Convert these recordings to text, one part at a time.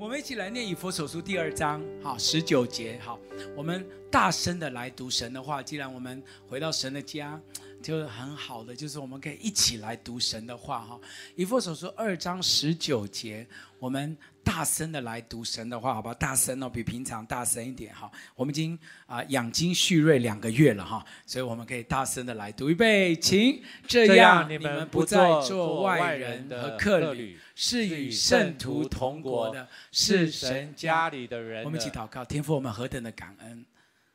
我们一起来念以佛手书第二章，好，十九节，好，我们大声的来读神的话。既然我们回到神的家，就很好的，就是我们可以一起来读神的话，哈。以弗所书二章十九节，我们大声的来读神的话，好不好？大声哦，比平常大声一点，哈。我们已经啊养精蓄锐两个月了，哈，所以我们可以大声的来读。预备，请这样，你们不再做外人和客旅。是与圣徒同国的，是神家里的人。我们一起祷告，天父，我们何等的感恩，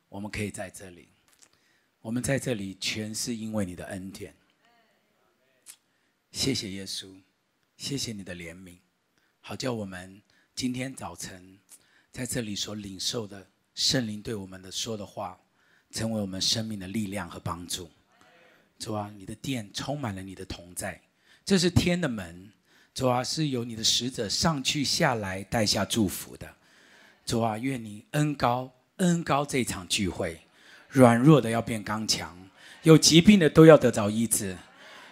我们可以在这里，我们在这里全是因为你的恩典。谢谢耶稣，谢谢你的怜悯，好叫我们今天早晨在这里所领受的圣灵对我们的说的话，成为我们生命的力量和帮助。主啊，你的殿充满了你的同在，这是天的门。主啊，是由你的使者上去下来带下祝福的。主啊，愿你恩高恩高这场聚会，软弱的要变刚强，有疾病的都要得着医治。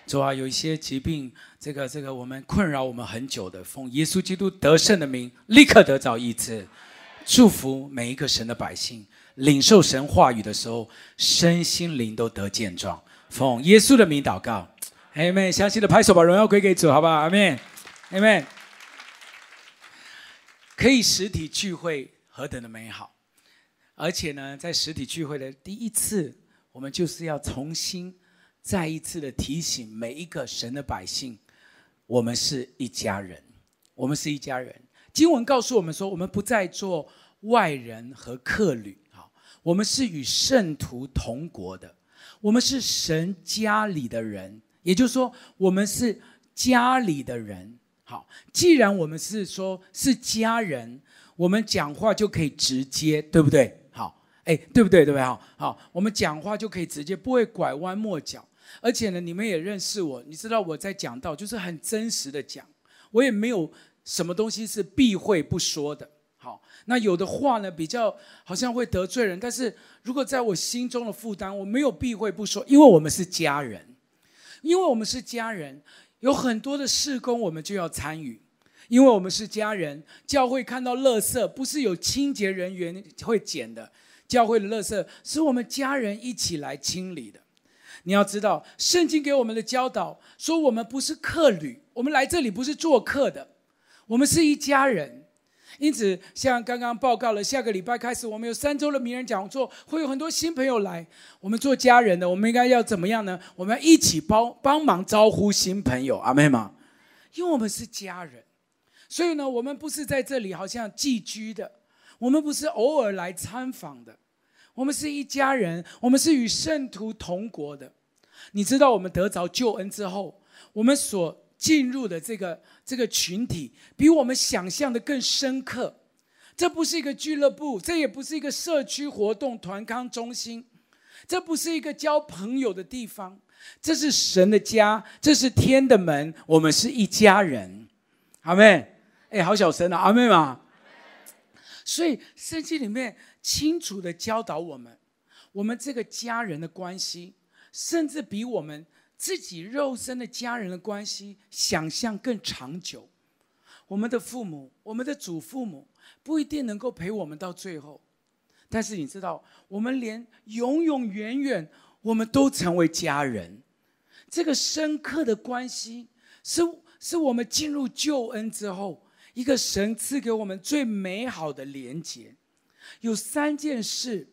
主啊，有一些疾病，这个这个我们困扰我们很久的，奉耶稣基督得胜的名，立刻得着医治。祝福每一个神的百姓，领受神话语的时候，身心灵都得健壮。奉耶稣的名祷告，阿们。相信的拍手，把荣耀归给主，好不好？阿们。Amen。可以实体聚会何等的美好，而且呢，在实体聚会的第一次，我们就是要重新再一次的提醒每一个神的百姓，我们是一家人，我们是一家人。经文告诉我们说，我们不再做外人和客旅，好，我们是与圣徒同国的，我们是神家里的人，也就是说，我们是家里的人。好，既然我们是说是家人，我们讲话就可以直接，对不对？哎，对不对？对不对？好，好，我们讲话就可以直接，不会拐弯抹角。而且呢，你们也认识我，你知道我在讲到就是很真实的讲，我也没有什么东西是避讳不说的。好，那有的话呢，比较好像会得罪人，但是如果在我心中的负担，我没有避讳不说，因为我们是家人，因为我们是家人。有很多的事工，我们就要参与，因为我们是家人。教会看到垃圾，不是有清洁人员会捡的，教会的垃圾是我们家人一起来清理的。你要知道，圣经给我们的教导说，我们不是客旅，我们来这里不是做客的，我们是一家人。因此，像刚刚报告了，下个礼拜开始，我们有三周的名人讲座，会有很多新朋友来。我们做家人的，我们应该要怎么样呢？我们要一起帮帮忙招呼新朋友，阿妹吗？因为我们是家人，所以呢，我们不是在这里好像寄居的，我们不是偶尔来参访的，我们是一家人，我们是与圣徒同国的。你知道，我们得着救恩之后，我们所进入的这个这个群体比我们想象的更深刻。这不是一个俱乐部，这也不是一个社区活动团康中心，这不是一个交朋友的地方，这是神的家，这是天的门，我们是一家人。阿妹，哎，好小声啊，阿妹嘛。所以圣经里面清楚地教导我们，我们这个家人的关系，甚至比我们。自己肉身的家人的关系，想象更长久。我们的父母，我们的祖父母不一定能够陪我们到最后，但是你知道，我们连永永远远，我们都成为家人。这个深刻的关系，是是我们进入救恩之后，一个神赐给我们最美好的连结。有三件事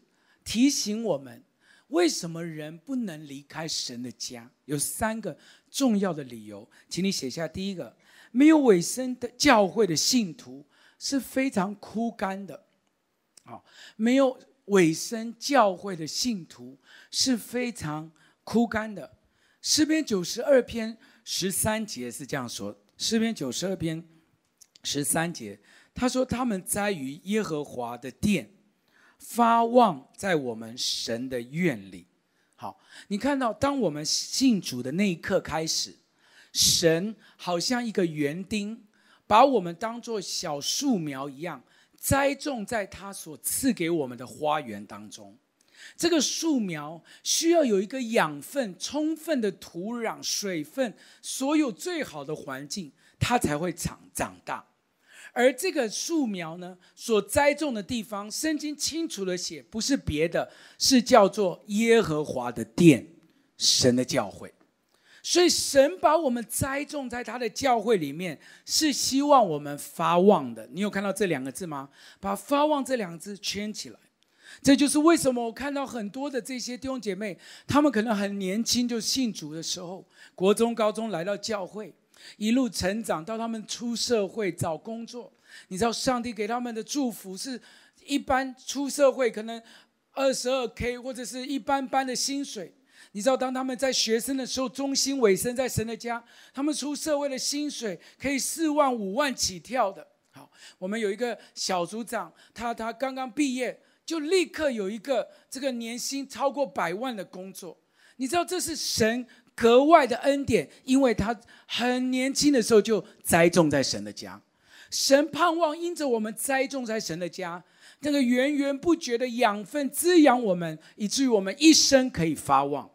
提醒我们。为什么人不能离开神的家？有三个重要的理由，请你写下。第一个，没有尾声的教会的信徒是非常枯干的。啊，没有尾声教会的信徒是非常枯干的。诗篇九十二篇十三节是这样说：诗篇九十二篇十三节，他说：“他们栽于耶和华的殿。”发旺在我们神的院里。好，你看到，当我们信主的那一刻开始，神好像一个园丁，把我们当作小树苗一样，栽种在他所赐给我们的花园当中。这个树苗需要有一个养分充分的土壤、水分，所有最好的环境，它才会长长大。而这个树苗呢，所栽种的地方，圣经清楚的写，不是别的，是叫做耶和华的殿，神的教会。所以神把我们栽种在他的教会里面，是希望我们发旺的。你有看到这两个字吗？把“发旺”这两个字圈起来。这就是为什么我看到很多的这些弟兄姐妹，他们可能很年轻就信主的时候，国中、高中来到教会，一路成长到他们出社会找工作。你知道上帝给他们的祝福是，一般出社会可能二十二 K 或者是一般般的薪水。你知道当他们在学生的时候，忠心委身在神的家，他们出社会的薪水可以四万五万起跳的。好，我们有一个小组长，他他刚刚毕业。就立刻有一个这个年薪超过百万的工作，你知道这是神格外的恩典，因为他很年轻的时候就栽种在神的家。神盼望因着我们栽种在神的家，那个源源不绝的养分滋养我们，以至于我们一生可以发旺，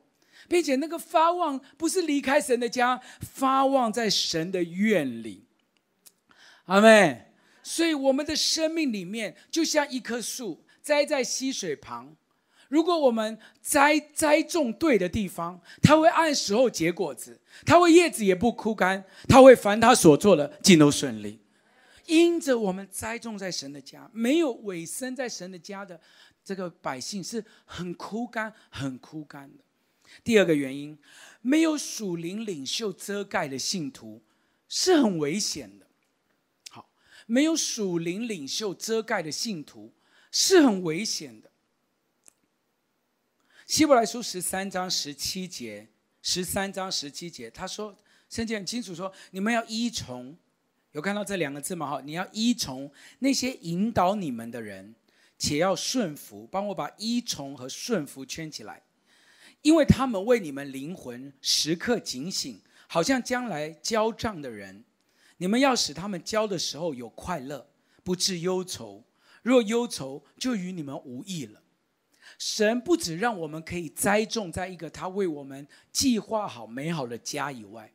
并且那个发旺不是离开神的家，发旺在神的院里。阿妹。所以我们的生命里面就像一棵树。栽在溪水旁，如果我们栽栽种对的地方，它会按时候结果子，它会叶子也不枯干，它会凡他所做的尽都顺利。因着我们栽种在神的家，没有委身在神的家的这个百姓是很枯干、很枯干的。第二个原因，没有属灵领袖遮盖的信徒是很危险的。好，没有属灵领袖遮盖的信徒。是很危险的。希伯来书十三章十七节，十三章十七节，他说，圣经很清楚说，你们要依从，有看到这两个字吗？哈，你要依从那些引导你们的人，且要顺服。帮我把依从和顺服圈起来，因为他们为你们灵魂时刻警醒，好像将来交账的人。你们要使他们交的时候有快乐，不致忧愁。若忧愁，就与你们无益了。神不止让我们可以栽种在一个他为我们计划好美好的家以外，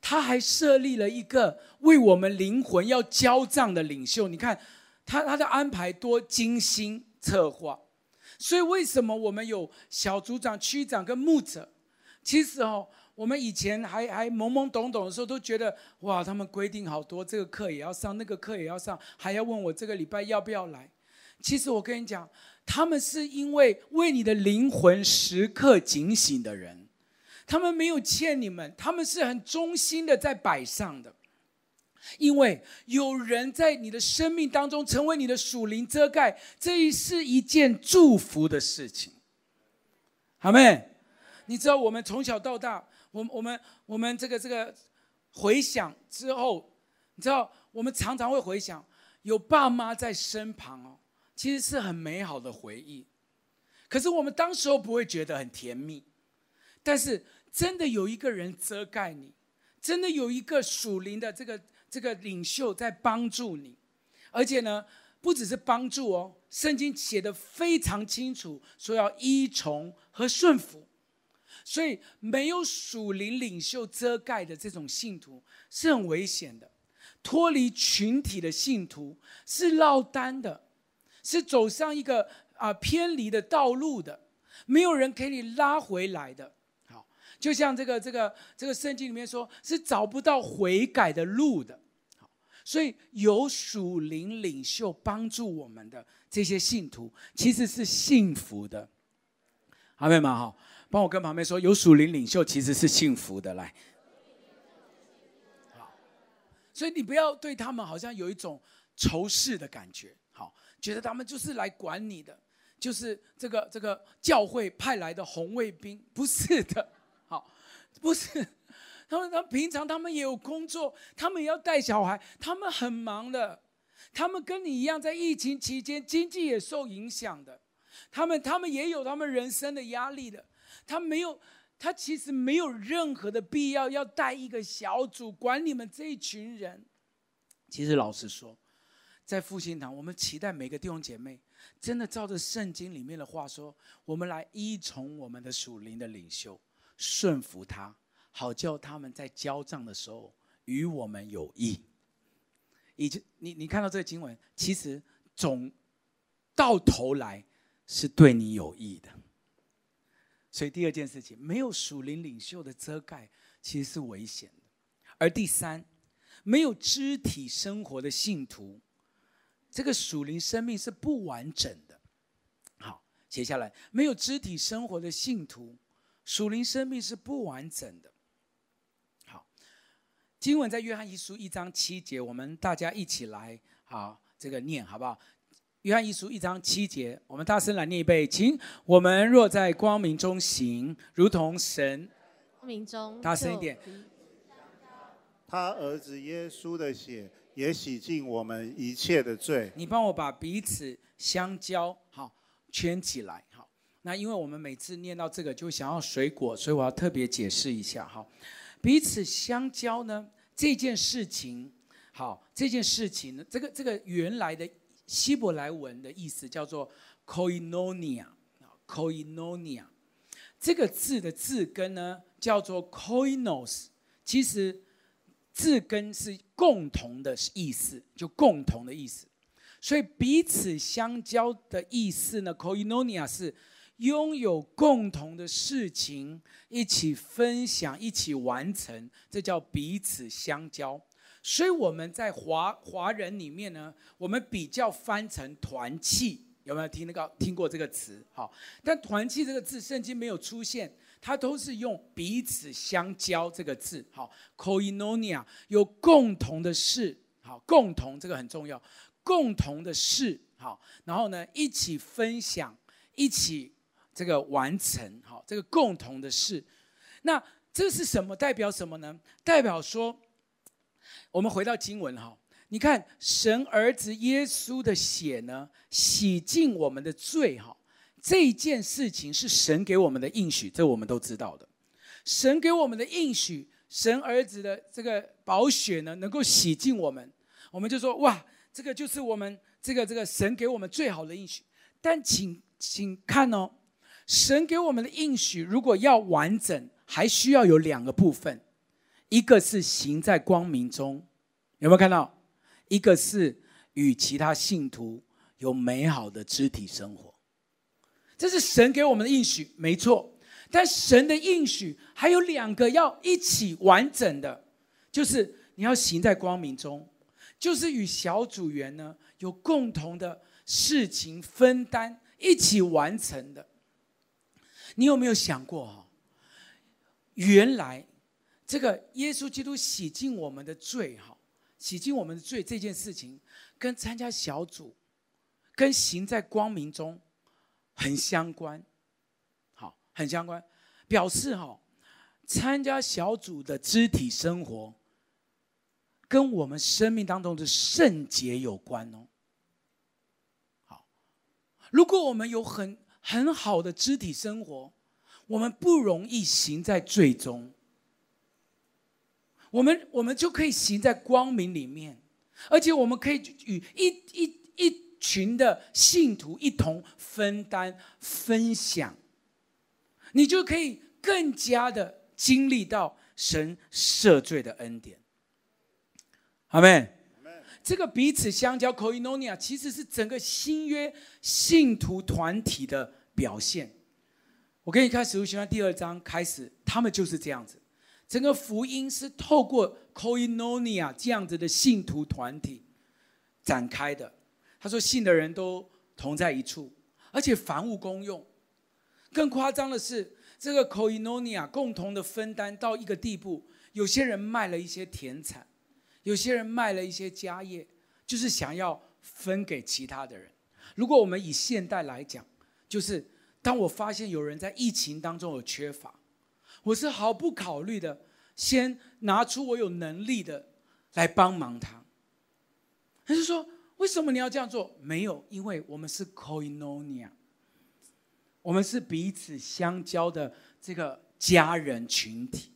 他还设立了一个为我们灵魂要交账的领袖。你看，他他的安排多精心策划。所以，为什么我们有小组长、区长跟牧者？其实哦。我们以前还还懵懵懂懂的时候，都觉得哇，他们规定好多，这个课也要上，那个课也要上，还要问我这个礼拜要不要来。其实我跟你讲，他们是因为为你的灵魂时刻警醒的人，他们没有欠你们，他们是很忠心的在摆上的，因为有人在你的生命当中成为你的属灵遮盖，这是一件祝福的事情。好没？你知道我们从小到大。我们我们我们这个这个回想之后，你知道，我们常常会回想有爸妈在身旁哦，其实是很美好的回忆。可是我们当时候不会觉得很甜蜜，但是真的有一个人遮盖你，真的有一个属灵的这个这个领袖在帮助你，而且呢，不只是帮助哦，圣经写的非常清楚，说要依从和顺服。所以，没有属灵领袖遮盖的这种信徒是很危险的。脱离群体的信徒是落单的，是走上一个啊偏离的道路的，没有人可以拉回来的。好，就像这个这个这个圣经里面说，是找不到悔改的路的。好，所以有属灵领袖帮助我们的这些信徒，其实是幸福的。阿们哈？帮我跟旁边说，有属灵领袖其实是幸福的。来，好，所以你不要对他们好像有一种仇视的感觉，觉得他们就是来管你的，就是这个这个教会派来的红卫兵，不是的，好，不是，他们他们平常他们也有工作，他们也要带小孩，他们很忙的，他们跟你一样，在疫情期间经济也受影响的，他们他们也有他们人生的压力的。他没有，他其实没有任何的必要要带一个小组管你们这一群人。其实老实说，在复兴堂，我们期待每个弟兄姐妹真的照着圣经里面的话说，我们来依从我们的属灵的领袖，顺服他，好叫他们在交账的时候与我们有益。以及你你看到这个经文，其实总到头来是对你有益的。所以第二件事情，没有属灵领袖的遮盖，其实是危险的。而第三，没有肢体生活的信徒，这个属灵生命是不完整的。好，写下来，没有肢体生活的信徒，属灵生命是不完整的。好，经文在约翰一书一章七节，我们大家一起来，好，这个念好不好？约翰一书一章七节，我们大声来念一遍，请。我们若在光明中行，如同神光明中，大声一点。他儿子耶稣的血也洗净我们一切的罪。你帮我把彼此相交好圈起来好。那因为我们每次念到这个就想要水果，所以我要特别解释一下哈。彼此相交呢，这件事情好，这件事情呢，这个这个原来的。希伯来文的意思叫做 “koinonia”，“koinonia” 这个字的字根呢叫做 “koinos”，其实字根是共同的意思，就共同的意思。所以彼此相交的意思呢，“koinonia” 是拥有共同的事情，一起分享，一起完成，这叫彼此相交。所以我们在华华人里面呢，我们比较翻成团契，有没有听那个听过这个词？好，但团契这个字圣经没有出现，它都是用彼此相交这个字。好，koinonia 有共同的事，好，共同这个很重要，共同的事，好，然后呢，一起分享，一起这个完成，好，这个共同的事，那这是什么？代表什么呢？代表说。我们回到经文哈，你看神儿子耶稣的血呢，洗净我们的罪哈，这件事情是神给我们的应许，这我们都知道的。神给我们的应许，神儿子的这个宝血呢，能够洗净我们，我们就说哇，这个就是我们这个这个神给我们最好的应许。但请请看哦，神给我们的应许如果要完整，还需要有两个部分。一个是行在光明中，有没有看到？一个是与其他信徒有美好的肢体生活，这是神给我们的应许，没错。但神的应许还有两个要一起完整的，就是你要行在光明中，就是与小组员呢有共同的事情分担，一起完成的。你有没有想过哈？原来。这个耶稣基督洗净我们的罪，哈，洗净我们的罪这件事情，跟参加小组，跟行在光明中，很相关，好，很相关，表示哈，参加小组的肢体生活，跟我们生命当中的圣洁有关哦。好，如果我们有很很好的肢体生活，我们不容易行在罪中。我们我们就可以行在光明里面，而且我们可以与一一一群的信徒一同分担分享，你就可以更加的经历到神赦罪的恩典。阿门。这个彼此相交 koinonia 其实是整个新约信徒团体的表现。我给你看使徒行传第二章开始，他们就是这样子。整个福音是透过 Koinonia 这样子的信徒团体展开的。他说，信的人都同在一处，而且凡物公用。更夸张的是，这个 Koinonia 共同的分担到一个地步，有些人卖了一些田产，有些人卖了一些家业，就是想要分给其他的人。如果我们以现代来讲，就是当我发现有人在疫情当中有缺乏。我是毫不考虑的，先拿出我有能力的来帮忙他。他就说：“为什么你要这样做？”没有，因为我们是 koinonia，我们是彼此相交的这个家人群体。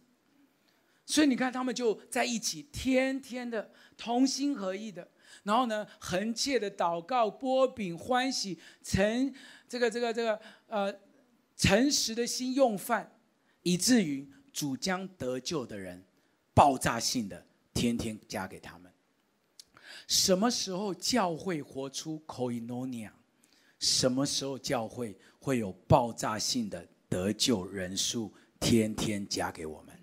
所以你看，他们就在一起，天天的同心合意的，然后呢，恒切的祷告，波饼欢喜，诚这个这个这个呃诚实的心用饭。以至于主将得救的人爆炸性的天天加给他们，什么时候教会活出 Koinonia？什么时候教会会有爆炸性的得救人数天天加给我们？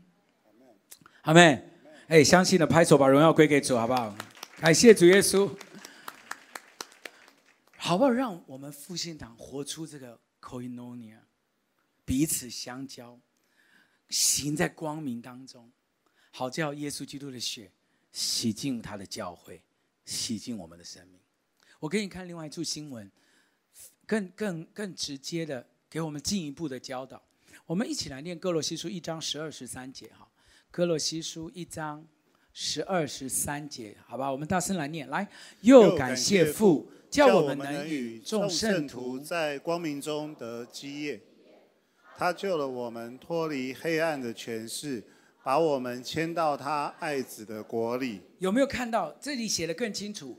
阿妹。哎，相信的拍手，把荣耀归给主，好不好？感谢主耶稣，好不好？让我们复兴堂活出这个 Koinonia，彼此相交，行在光明当中，好叫耶稣基督的血洗净他的教会，洗净我们的生命。我给你看另外一处新闻，更更更直接的给我们进一步的教导。我们一起来念哥罗西书一章十二十三节，哈。哥罗西书一章十二十三节，好吧，我们大声来念，来，又感谢父，叫我们能与众圣徒在光明中得基业。他救了我们脱离黑暗的权势，把我们迁到他爱子的国里。有没有看到这里写得更清楚？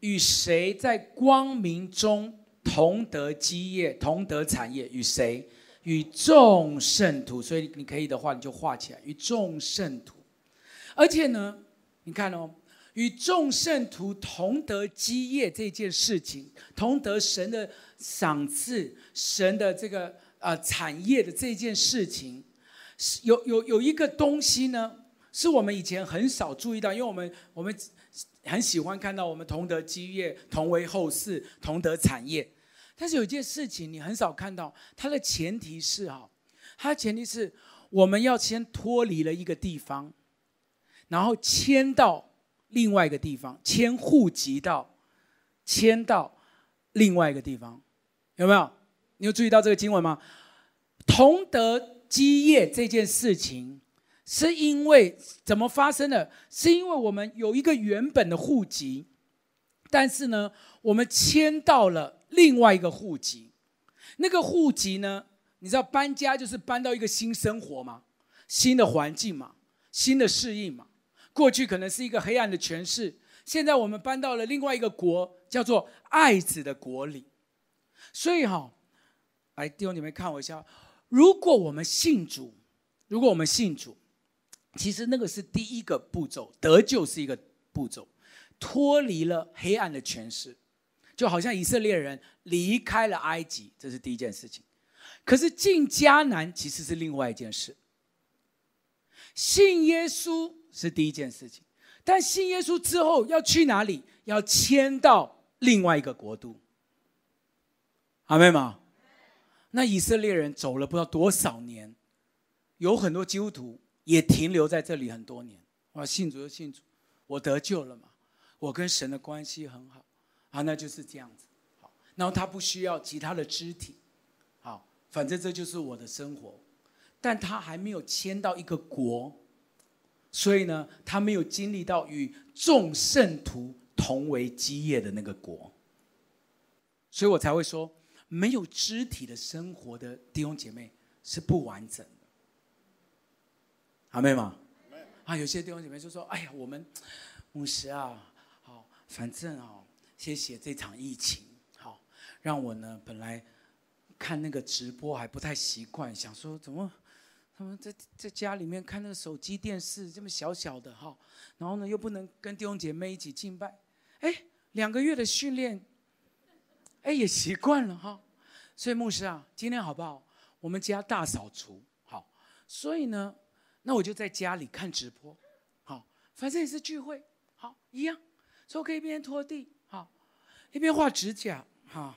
与谁在光明中同得基业、同得产业？与谁？与众圣徒，所以你可以的话，你就画起来。与众圣徒，而且呢，你看哦，与众圣徒同得基业这件事情，同得神的赏赐、神的这个呃产业的这件事情，是有有有一个东西呢，是我们以前很少注意到，因为我们我们很喜欢看到我们同德基业、同为后世、同德产业。但是有一件事情你很少看到，它的前提是哈，它的前提是我们要先脱离了一个地方，然后迁到另外一个地方，迁户籍到，迁到另外一个地方，有没有？你有注意到这个经文吗？同德基业这件事情，是因为怎么发生的？是因为我们有一个原本的户籍，但是呢，我们迁到了。另外一个户籍，那个户籍呢？你知道搬家就是搬到一个新生活嘛，新的环境嘛，新的适应嘛。过去可能是一个黑暗的权势，现在我们搬到了另外一个国，叫做爱子的国里。所以哈、哦，来弟兄姐妹看我一下，如果我们信主，如果我们信主，其实那个是第一个步骤，得救是一个步骤，脱离了黑暗的权势。就好像以色列人离开了埃及，这是第一件事情。可是进迦南其实是另外一件事。信耶稣是第一件事情，但信耶稣之后要去哪里？要迁到另外一个国度。阿们吗？那以色列人走了不知道多少年，有很多基督徒也停留在这里很多年。我信主就信主，我得救了嘛，我跟神的关系很好。啊，那就是这样子，好，然后他不需要其他的肢体，好，反正这就是我的生活，但他还没有迁到一个国，所以呢，他没有经历到与众圣徒同为基业的那个国，所以我才会说，没有肢体的生活的弟兄姐妹是不完整的，阿妹吗？啊，有些弟兄姐妹就说：“哎呀，我们牧师啊，好，反正啊。”谢谢这场疫情，好，让我呢本来看那个直播还不太习惯，想说怎么他们在在家里面看那个手机电视这么小小的哈，然后呢又不能跟弟兄姐妹一起敬拜，哎，两个月的训练，哎也习惯了哈，所以牧师啊，今天好不好？我们家大扫除，好，所以呢，那我就在家里看直播，好，反正也是聚会，好一样，所以可以一边拖地。好一边画指甲，哈，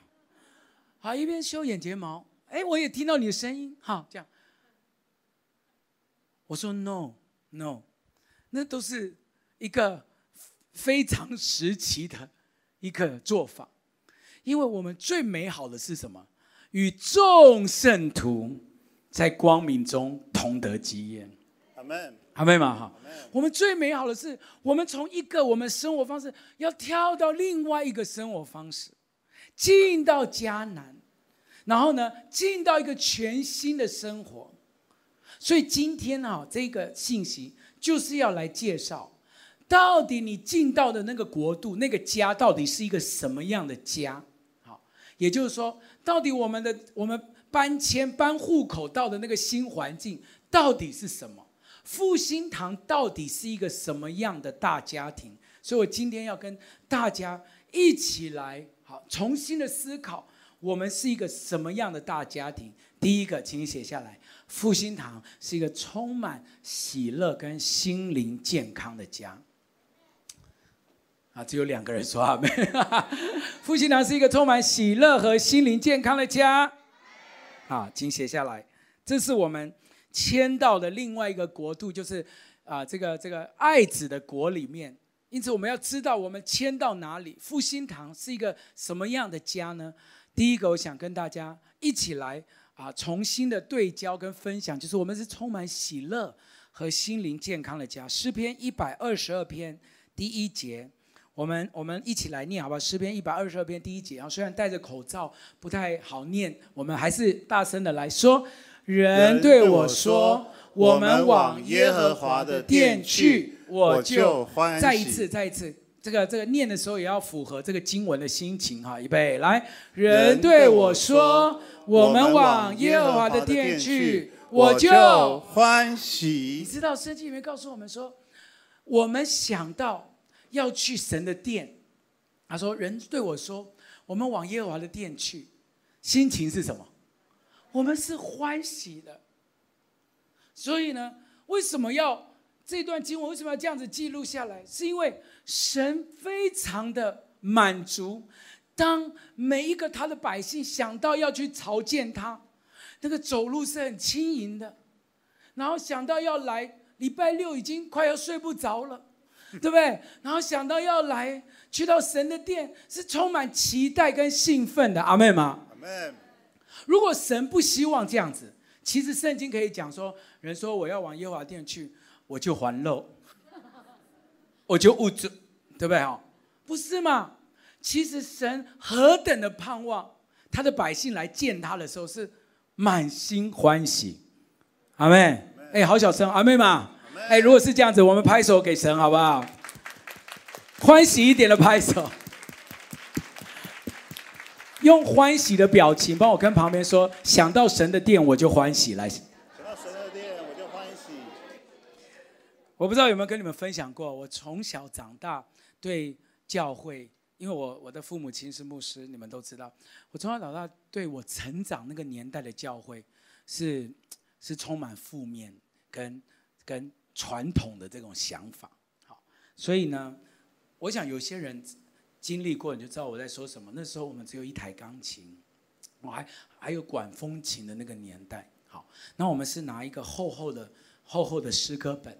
好，一边修眼睫毛，哎，我也听到你的声音，哈，这样。我说 no no，那都是一个非常时期的一个做法，因为我们最美好的是什么？与众圣徒在光明中同得基业。阿门。阿们嘛哈，我们最美好的是，我们从一个我们生活方式要跳到另外一个生活方式，进到迦南，然后呢，进到一个全新的生活。所以今天啊，这个信息就是要来介绍，到底你进到的那个国度、那个家，到底是一个什么样的家？也就是说，到底我们的我们搬迁搬户口到的那个新环境，到底是什么？复兴堂到底是一个什么样的大家庭？所以我今天要跟大家一起来，好，重新的思考，我们是一个什么样的大家庭。第一个，请你写下来，复兴堂是一个充满喜乐跟心灵健康的家。啊，只有两个人说阿们。复兴堂是一个充满喜乐和心灵健康的家。啊，请写下来，这是我们迁到的另外一个国度，就是啊，这个这个爱子的国里面。因此，我们要知道我们迁到哪里。复兴堂是一个什么样的家呢？第一个，我想跟大家一起来啊，重新的对焦跟分享，就是我们是充满喜乐和心灵健康的家。诗篇一百二十二篇第一节。我们我们一起来念好不好？诗篇一百二十二篇第一节啊，虽然戴着口罩不太好念，我们还是大声的来说。人对我说：“我们往耶和华的殿去，我就欢喜。”再一次，再一次，这个这个念的时候也要符合这个经文的心情哈。预备来，人对我说：“我们往耶和华的殿去，我就欢喜。”你知道圣经里面告诉我们说，我们想到。要去神的殿，他说：“人对我说，我们往耶和华的殿去，心情是什么？我们是欢喜的。所以呢，为什么要这段经文为什么要这样子记录下来？是因为神非常的满足，当每一个他的百姓想到要去朝见他，那个走路是很轻盈的，然后想到要来礼拜六已经快要睡不着了。”对不对？然后想到要来去到神的殿，是充满期待跟兴奋的，阿妹吗？阿妹。如果神不希望这样子，其实圣经可以讲说，人说我要往耶和华殿去，我就还肉，我就物质，对不对？哈，不是嘛？其实神何等的盼望他的百姓来见他的时候是满心欢喜，阿妹。哎，好小声，阿们吗？哎，如果是这样子，我们拍手给神好不好？欢喜一点的拍手，用欢喜的表情帮我跟旁边说：想到神的殿，我就欢喜。来，想到神的殿，我就欢喜。我不知道有没有跟你们分享过，我从小长大对教会，因为我我的父母亲是牧师，你们都知道，我从小长大对我成长那个年代的教会是是充满负面跟跟。传统的这种想法，好，所以呢，我想有些人经历过，你就知道我在说什么。那时候我们只有一台钢琴，我还还有管风琴的那个年代，好，那我们是拿一个厚厚的厚厚的诗歌本，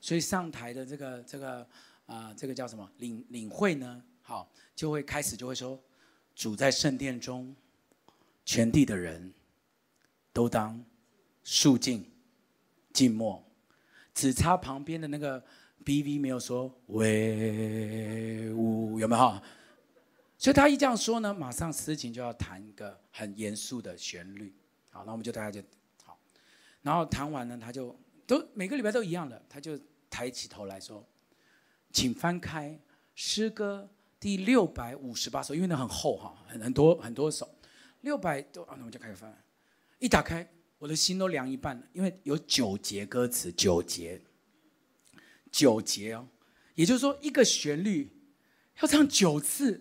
所以上台的这个这个啊、这个叫什么领领会呢？好，就会开始就会说，主在圣殿中，全地的人都当肃静静默。只差旁边的那个 BV 没有说威武，有没有？所以他一这样说呢，马上司琴就要弹一个很严肃的旋律。好，那我们就大家就好。然后弹完呢，他就都每个礼拜都一样的，他就抬起头来说：“请翻开诗歌第六百五十八首，因为那很厚哈，很很多很多首，六百多。啊，那我们就开始翻，一打开。”我的心都凉一半了，因为有九节歌词，九节，九节哦，也就是说一个旋律要唱九次，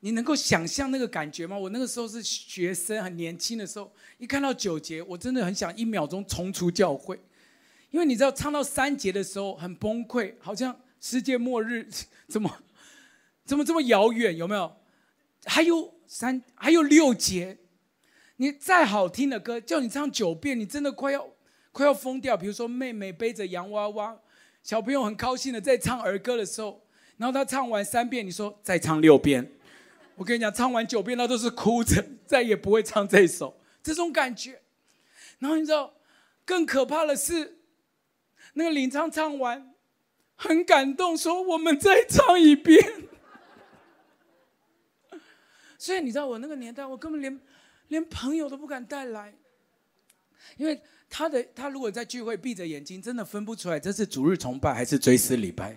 你能够想象那个感觉吗？我那个时候是学生，很年轻的时候，一看到九节，我真的很想一秒钟冲出教会，因为你知道唱到三节的时候很崩溃，好像世界末日，怎么怎么这么遥远？有没有？还有三，还有六节。你再好听的歌，叫你唱九遍，你真的快要快要疯掉。比如说，妹妹背着洋娃娃，小朋友很高兴的在唱儿歌的时候，然后他唱完三遍，你说再唱六遍，我跟你讲，唱完九遍他都是哭着，再也不会唱这首，这种感觉。然后你知道，更可怕的是，那个领唱唱完，很感动，说我们再唱一遍。所以你知道，我那个年代，我根本连。连朋友都不敢带来，因为他的他如果在聚会闭着眼睛，真的分不出来这是主日崇拜还是追思礼拜，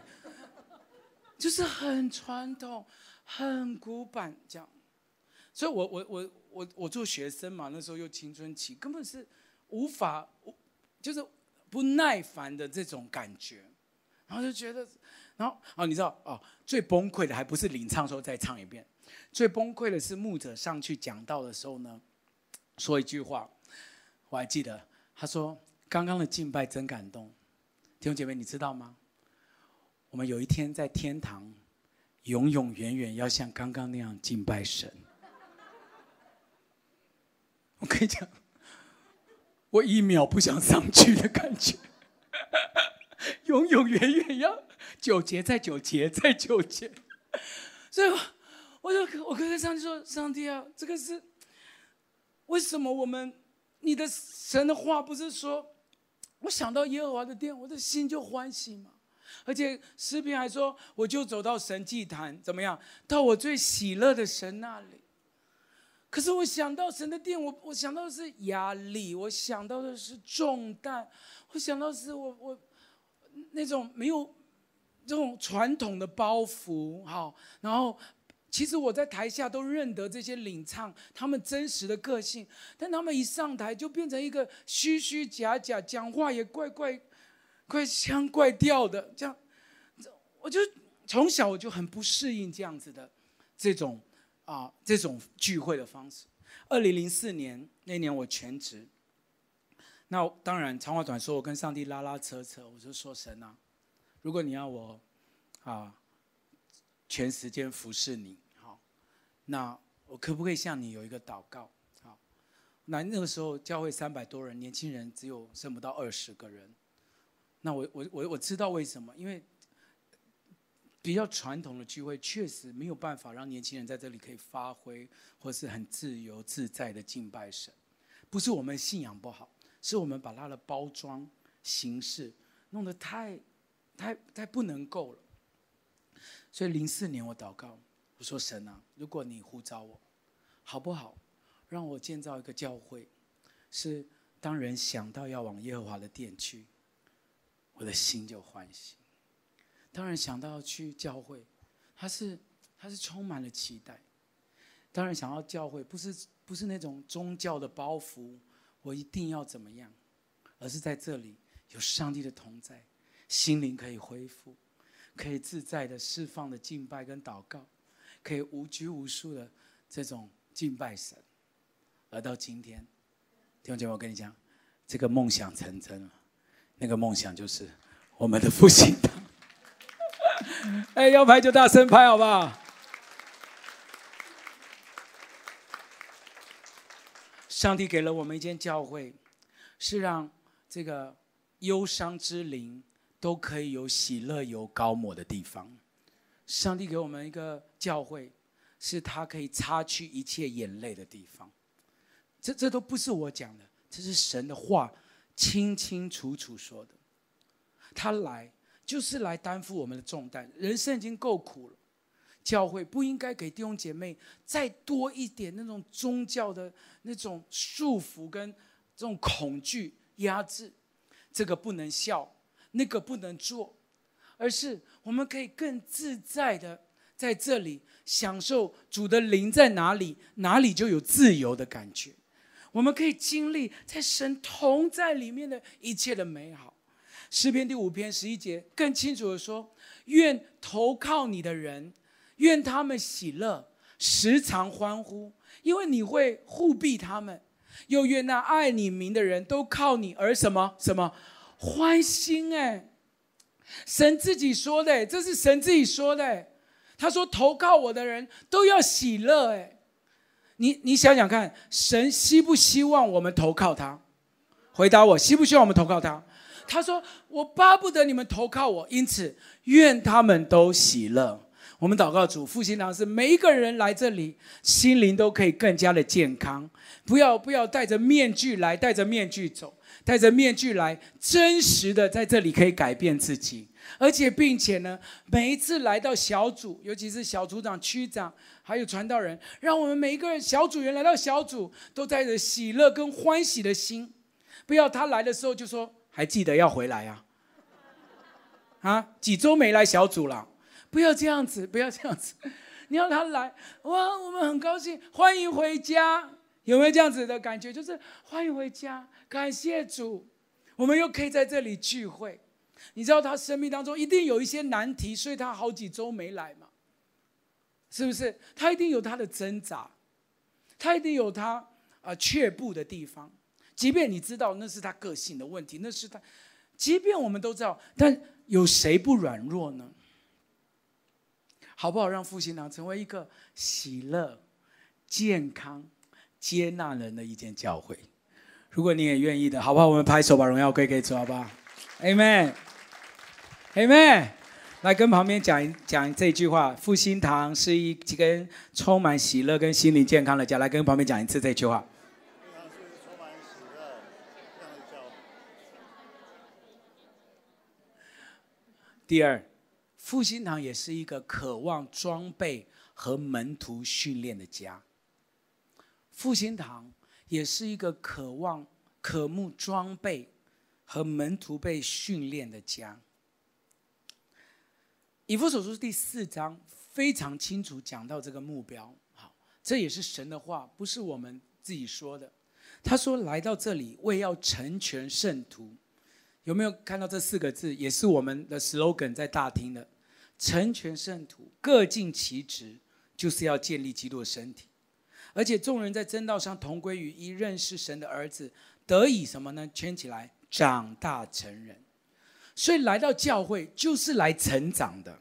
就是很传统、很古板这样。所以我我我我我做学生嘛，那时候又青春期，根本是无法，就是不耐烦的这种感觉。然后就觉得，然后哦，你知道哦，最崩溃的还不是领唱的时候再唱一遍，最崩溃的是牧者上去讲道的时候呢，说一句话，我还记得，他说：“刚刚的敬拜真感动，弟兄姐妹，你知道吗？我们有一天在天堂，永永远远要像刚刚那样敬拜神。”我跟你讲，我一秒不想上去的感觉，永永远远要九节再九节再九节，所以我就我跟他上去说：“上帝啊，这个是为什么？我们你的神的话不是说，我想到耶和华的殿，我的心就欢喜吗？而且诗篇还说，我就走到神祭坛，怎么样？到我最喜乐的神那里。”可是我想到神的殿，我我想到的是压力，我想到的是重担，我想到的是我我那种没有这种传统的包袱，好，然后其实我在台下都认得这些领唱他们真实的个性，但他们一上台就变成一个虚虚假假，讲话也怪怪怪腔怪调的，这样，我就从小我就很不适应这样子的这种。啊，这种聚会的方式。二零零四年那年我全职，那当然长话短说，我跟上帝拉拉扯扯，我就说神啊，如果你要我啊全时间服侍你，那我可不可以向你有一个祷告？好，那那个时候教会三百多人，年轻人只有剩不到二十个人，那我我我我知道为什么，因为。比较传统的聚会确实没有办法让年轻人在这里可以发挥，或是很自由自在的敬拜神。不是我们信仰不好，是我们把它的包装形式弄得太、太、太不能够了。所以零四年我祷告，我说神啊，如果你呼召我，好不好？让我建造一个教会，是当人想到要往耶和华的殿去，我的心就欢喜。当然想到去教会，他是他是充满了期待。当然想要教会，不是不是那种宗教的包袱，我一定要怎么样，而是在这里有上帝的同在，心灵可以恢复，可以自在的释放的敬拜跟祷告，可以无拘无束的这种敬拜神。而到今天，弟兄姐妹，我跟你讲，这个梦想成真了。那个梦想就是我们的复兴堂。哎，要拍就大声拍，好不好？上帝给了我们一间教会，是让这个忧伤之灵都可以有喜乐、有高抹的地方。上帝给我们一个教会，是他可以擦去一切眼泪的地方。这这都不是我讲的，这是神的话，清清楚楚说的。他来。就是来担负我们的重担，人生已经够苦了，教会不应该给弟兄姐妹再多一点那种宗教的那种束缚跟这种恐惧压制，这个不能笑，那个不能做，而是我们可以更自在的在这里享受主的灵在哪里，哪里就有自由的感觉，我们可以经历在神同在里面的一切的美好。诗篇第五篇十一节更清楚的说：“愿投靠你的人，愿他们喜乐，时常欢呼，因为你会护庇他们；又愿那爱你名的人都靠你而什么什么欢心。”哎，神自己说的，这是神自己说的。他说：“投靠我的人都要喜乐。”哎，你你想想看，神希不希望我们投靠他？回答我，希不希望我们投靠他？他说：“我巴不得你们投靠我，因此愿他们都喜乐。”我们祷告主，复兴堂是每一个人来这里，心灵都可以更加的健康。不要不要戴着面具来，戴着面具走，戴着面具来，真实的在这里可以改变自己，而且并且呢，每一次来到小组，尤其是小组长、区长，还有传道人，让我们每一个人小组员来到小组，都带着喜乐跟欢喜的心，不要他来的时候就说。还记得要回来呀？啊，几周没来小组了，不要这样子，不要这样子。你要他来，哇，我们很高兴，欢迎回家。有没有这样子的感觉？就是欢迎回家，感谢主，我们又可以在这里聚会。你知道他生命当中一定有一些难题，所以他好几周没来嘛，是不是？他一定有他的挣扎，他一定有他啊却步的地方。即便你知道那是他个性的问题，那是他，即便我们都知道，但有谁不软弱呢？好不好？让复兴堂成为一个喜乐、健康、接纳人的一间教会。如果你也愿意的，好不好？我们拍手把荣耀归给主，好不好？Amen，Amen。来跟旁边讲一讲这句话：复兴堂是一间充满喜乐跟心灵健康的家。来跟旁边讲一次这句话。第二，复兴堂也是一个渴望装备和门徒训练的家。复兴堂也是一个渴望、渴慕装备和门徒被训练的家。以弗所书第四章非常清楚讲到这个目标。好，这也是神的话，不是我们自己说的。他说：“来到这里，为要成全圣徒。”有没有看到这四个字？也是我们的 slogan 在大厅的，成全圣徒，各尽其职，就是要建立基督的身体，而且众人在真道上同归于一，认识神的儿子，得以什么呢？圈起来，长大成人。所以来到教会就是来成长的，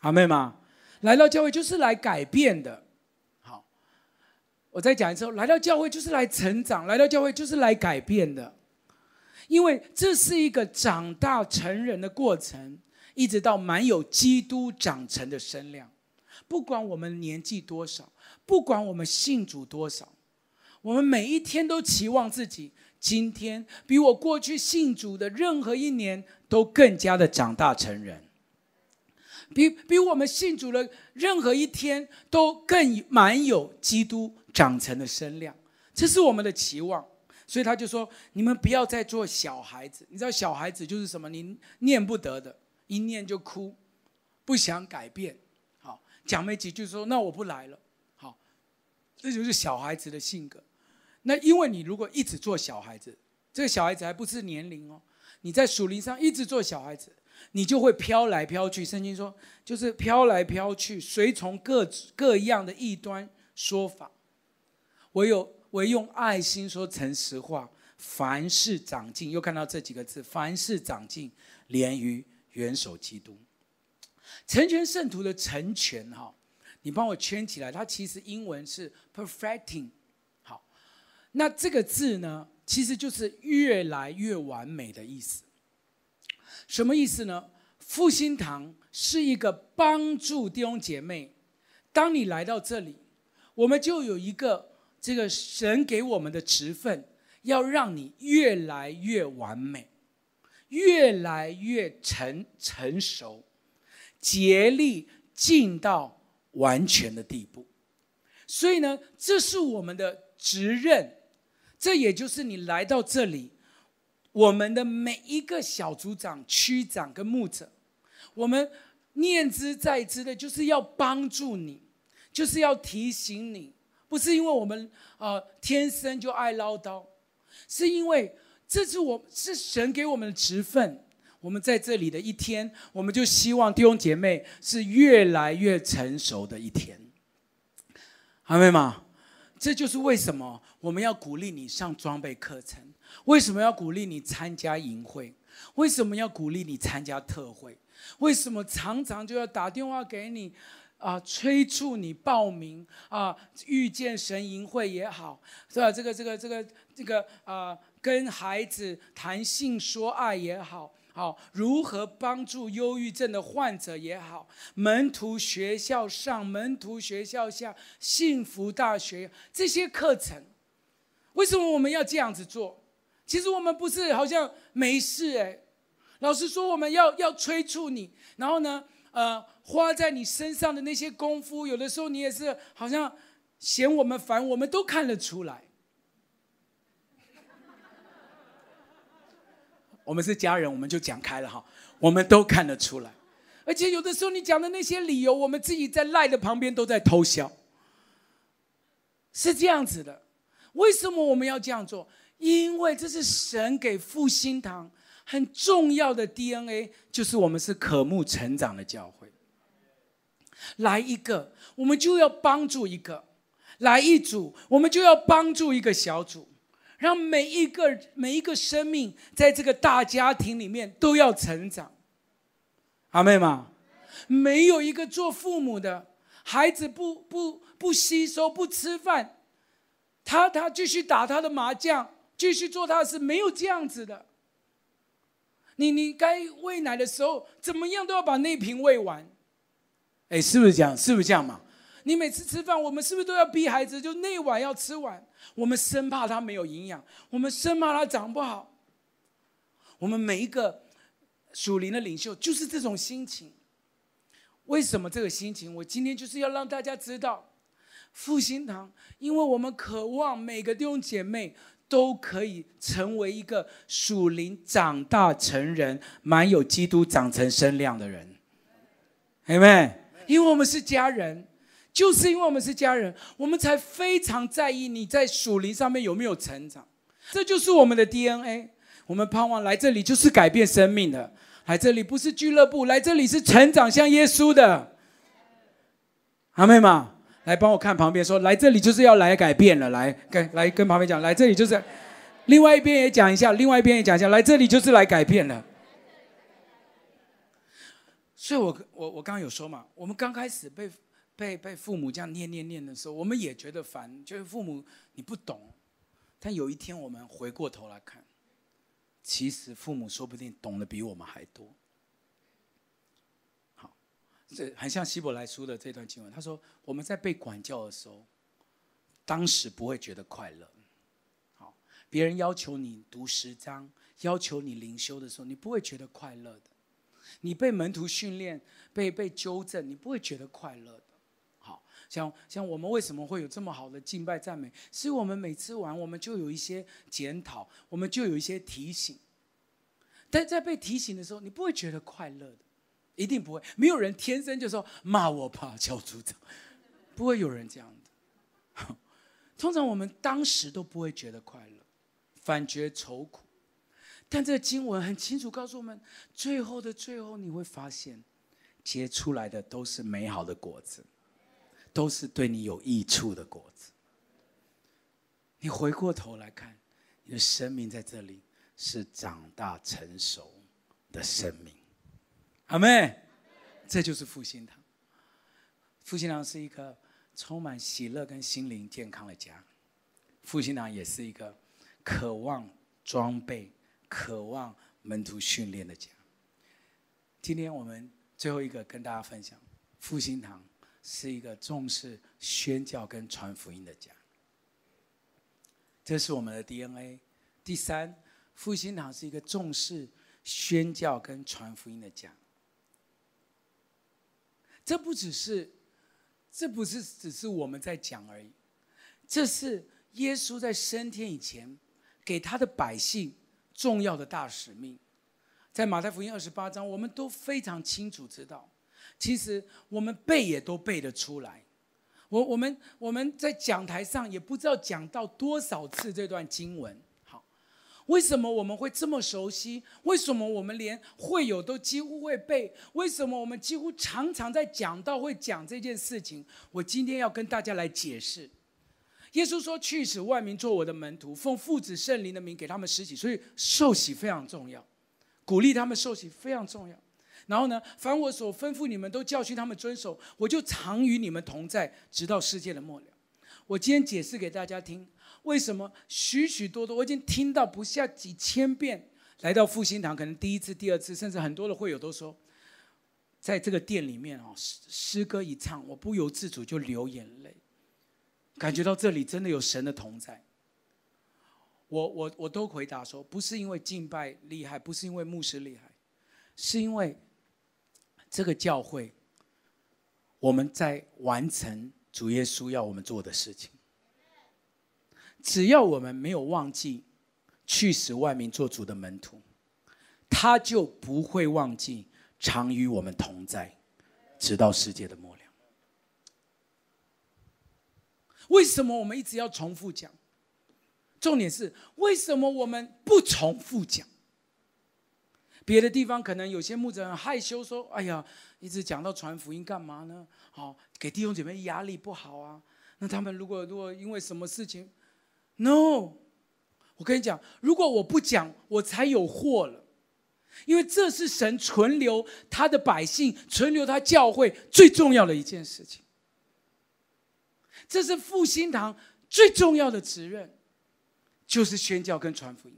阿们吗？来到教会就是来改变的。好，我再讲一次，来到教会就是来成长，来到教会就是来改变的。因为这是一个长大成人的过程，一直到满有基督长成的身量。不管我们年纪多少，不管我们信主多少，我们每一天都期望自己今天比我过去信主的任何一年都更加的长大成人，比比我们信主的任何一天都更满有基督长成的身量。这是我们的期望。所以他就说：“你们不要再做小孩子。你知道小孩子就是什么？你念不得的，一念就哭，不想改变。好，讲没几句说，那我不来了。这就是小孩子的性格。那因为你如果一直做小孩子，这个小孩子还不是年龄哦，你在属灵上一直做小孩子，你就会飘来飘去。圣经说，就是飘来飘去，随从各各样的异端说法。唯有。”唯用爱心说诚实话，凡事长进。又看到这几个字：凡事长进，连于元首基督。成全圣徒的成全，哈，你帮我圈起来。它其实英文是 perfecting。好，那这个字呢，其实就是越来越完美的意思。什么意思呢？复兴堂是一个帮助弟兄姐妹。当你来到这里，我们就有一个。这个神给我们的职分，要让你越来越完美，越来越成成熟，竭力尽到完全的地步。所以呢，这是我们的职任，这也就是你来到这里，我们的每一个小组长、区长跟牧者，我们念之在之的，就是要帮助你，就是要提醒你。不是因为我们、呃、天生就爱唠叨，是因为这是我是神给我们的职分。我们在这里的一天，我们就希望弟兄姐妹是越来越成熟的一天。阿们吗？这就是为什么我们要鼓励你上装备课程，为什么要鼓励你参加营会，为什么要鼓励你参加特会，为什么常常就要打电话给你。啊，催促你报名啊！遇见神营会也好，是吧？这个、这个、这个、这个啊，跟孩子谈性说爱也好，好如何帮助忧郁症的患者也好，门徒学校上、门徒学校下、幸福大学这些课程，为什么我们要这样子做？其实我们不是好像没事哎，老师说我们要要催促你，然后呢？呃，花在你身上的那些功夫，有的时候你也是好像嫌我们烦，我们都看得出来。我们是家人，我们就讲开了哈，我们都看得出来。而且有的时候你讲的那些理由，我们自己在赖的旁边都在偷笑。是这样子的，为什么我们要这样做？因为这是神给复兴堂。很重要的 DNA，就是我们是渴慕成长的教会。来一个，我们就要帮助一个；来一组，我们就要帮助一个小组，让每一个每一个生命在这个大家庭里面都要成长。阿妹吗？没有一个做父母的孩子不不不吸收不吃饭，他他继续打他的麻将，继续做他的事，没有这样子的。你你该喂奶的时候，怎么样都要把那瓶喂完。哎，是不是这样？是不是这样嘛？你每次吃饭，我们是不是都要逼孩子，就那碗要吃完？我们生怕他没有营养，我们生怕他长不好。我们每一个属灵的领袖就是这种心情。为什么这个心情？我今天就是要让大家知道，复兴堂，因为我们渴望每个弟兄姐妹。都可以成为一个属灵长大成人、满有基督长成身量的人，阿们。因为我们是家人，就是因为我们是家人，我们才非常在意你在属灵上面有没有成长。这就是我们的 DNA。我们盼望来这里就是改变生命的，来这里不是俱乐部，来这里是成长像耶稣的，阿妹嘛？来帮我看旁边，说来这里就是要来改变了，来跟来跟旁边讲，来这里就是，另外一边也讲一下，另外一边也讲一下，来这里就是来改变了。所以我我我刚刚有说嘛，我们刚开始被被被父母这样念念念的时候，我们也觉得烦，就是父母你不懂，但有一天我们回过头来看，其实父母说不定懂得比我们还多。好这很像希伯来书的这段经文。他说：“我们在被管教的时候，当时不会觉得快乐。好，别人要求你读十章，要求你灵修的时候，你不会觉得快乐的。你被门徒训练，被被纠正，你不会觉得快乐。像像我们为什么会有这么好的敬拜赞美？是我们每次完，我们就有一些检讨，我们就有一些提醒。但在被提醒的时候，你不会觉得快乐的。”一定不会，没有人天生就说骂我吧，叫组长，不会有人这样的。通常我们当时都不会觉得快乐，反觉愁苦。但这个经文很清楚告诉我们，最后的最后，你会发现结出来的都是美好的果子，都是对你有益处的果子。你回过头来看，你的生命在这里是长大成熟的生命。阿妹，这就是复兴堂。复兴堂是一个充满喜乐跟心灵健康的家。复兴堂也是一个渴望装备、渴望门徒训练的家。今天我们最后一个跟大家分享，复兴堂是一个重视宣教跟传福音的家。这是我们的 DNA。第三，复兴堂是一个重视宣教跟传福音的家。这不只是，这不是只是我们在讲而已，这是耶稣在升天以前给他的百姓重要的大使命。在马太福音二十八章，我们都非常清楚知道，其实我们背也都背得出来。我我们我们在讲台上也不知道讲到多少次这段经文。好为什么我们会这么熟悉？为什么我们连会友都几乎会背？为什么我们几乎常常在讲到会讲这件事情？我今天要跟大家来解释。耶稣说：“去使万民做我的门徒，奉父子圣灵的名给他们施洗。”所以受洗非常重要，鼓励他们受洗非常重要。然后呢，凡我所吩咐你们，都教训他们遵守，我就常与你们同在，直到世界的末了。我今天解释给大家听。为什么许许多多，我已经听到不下几千遍，来到复兴堂，可能第一次、第二次，甚至很多的会友都说，在这个店里面哦，诗诗歌一唱，我不由自主就流眼泪，感觉到这里真的有神的同在。我我我都回答说，不是因为敬拜厉害，不是因为牧师厉害，是因为这个教会，我们在完成主耶稣要我们做的事情。只要我们没有忘记去使万民做主的门徒，他就不会忘记常与我们同在，直到世界的末了。为什么我们一直要重复讲？重点是为什么我们不重复讲？别的地方可能有些牧者很害羞，说：“哎呀，一直讲到传福音干嘛呢？好，给弟兄姐妹压力不好啊。那他们如果如果因为什么事情，no，我跟你讲，如果我不讲，我才有祸了。因为这是神存留他的百姓，存留他教会最重要的一件事情。这是复兴堂最重要的责任，就是宣教跟传福音。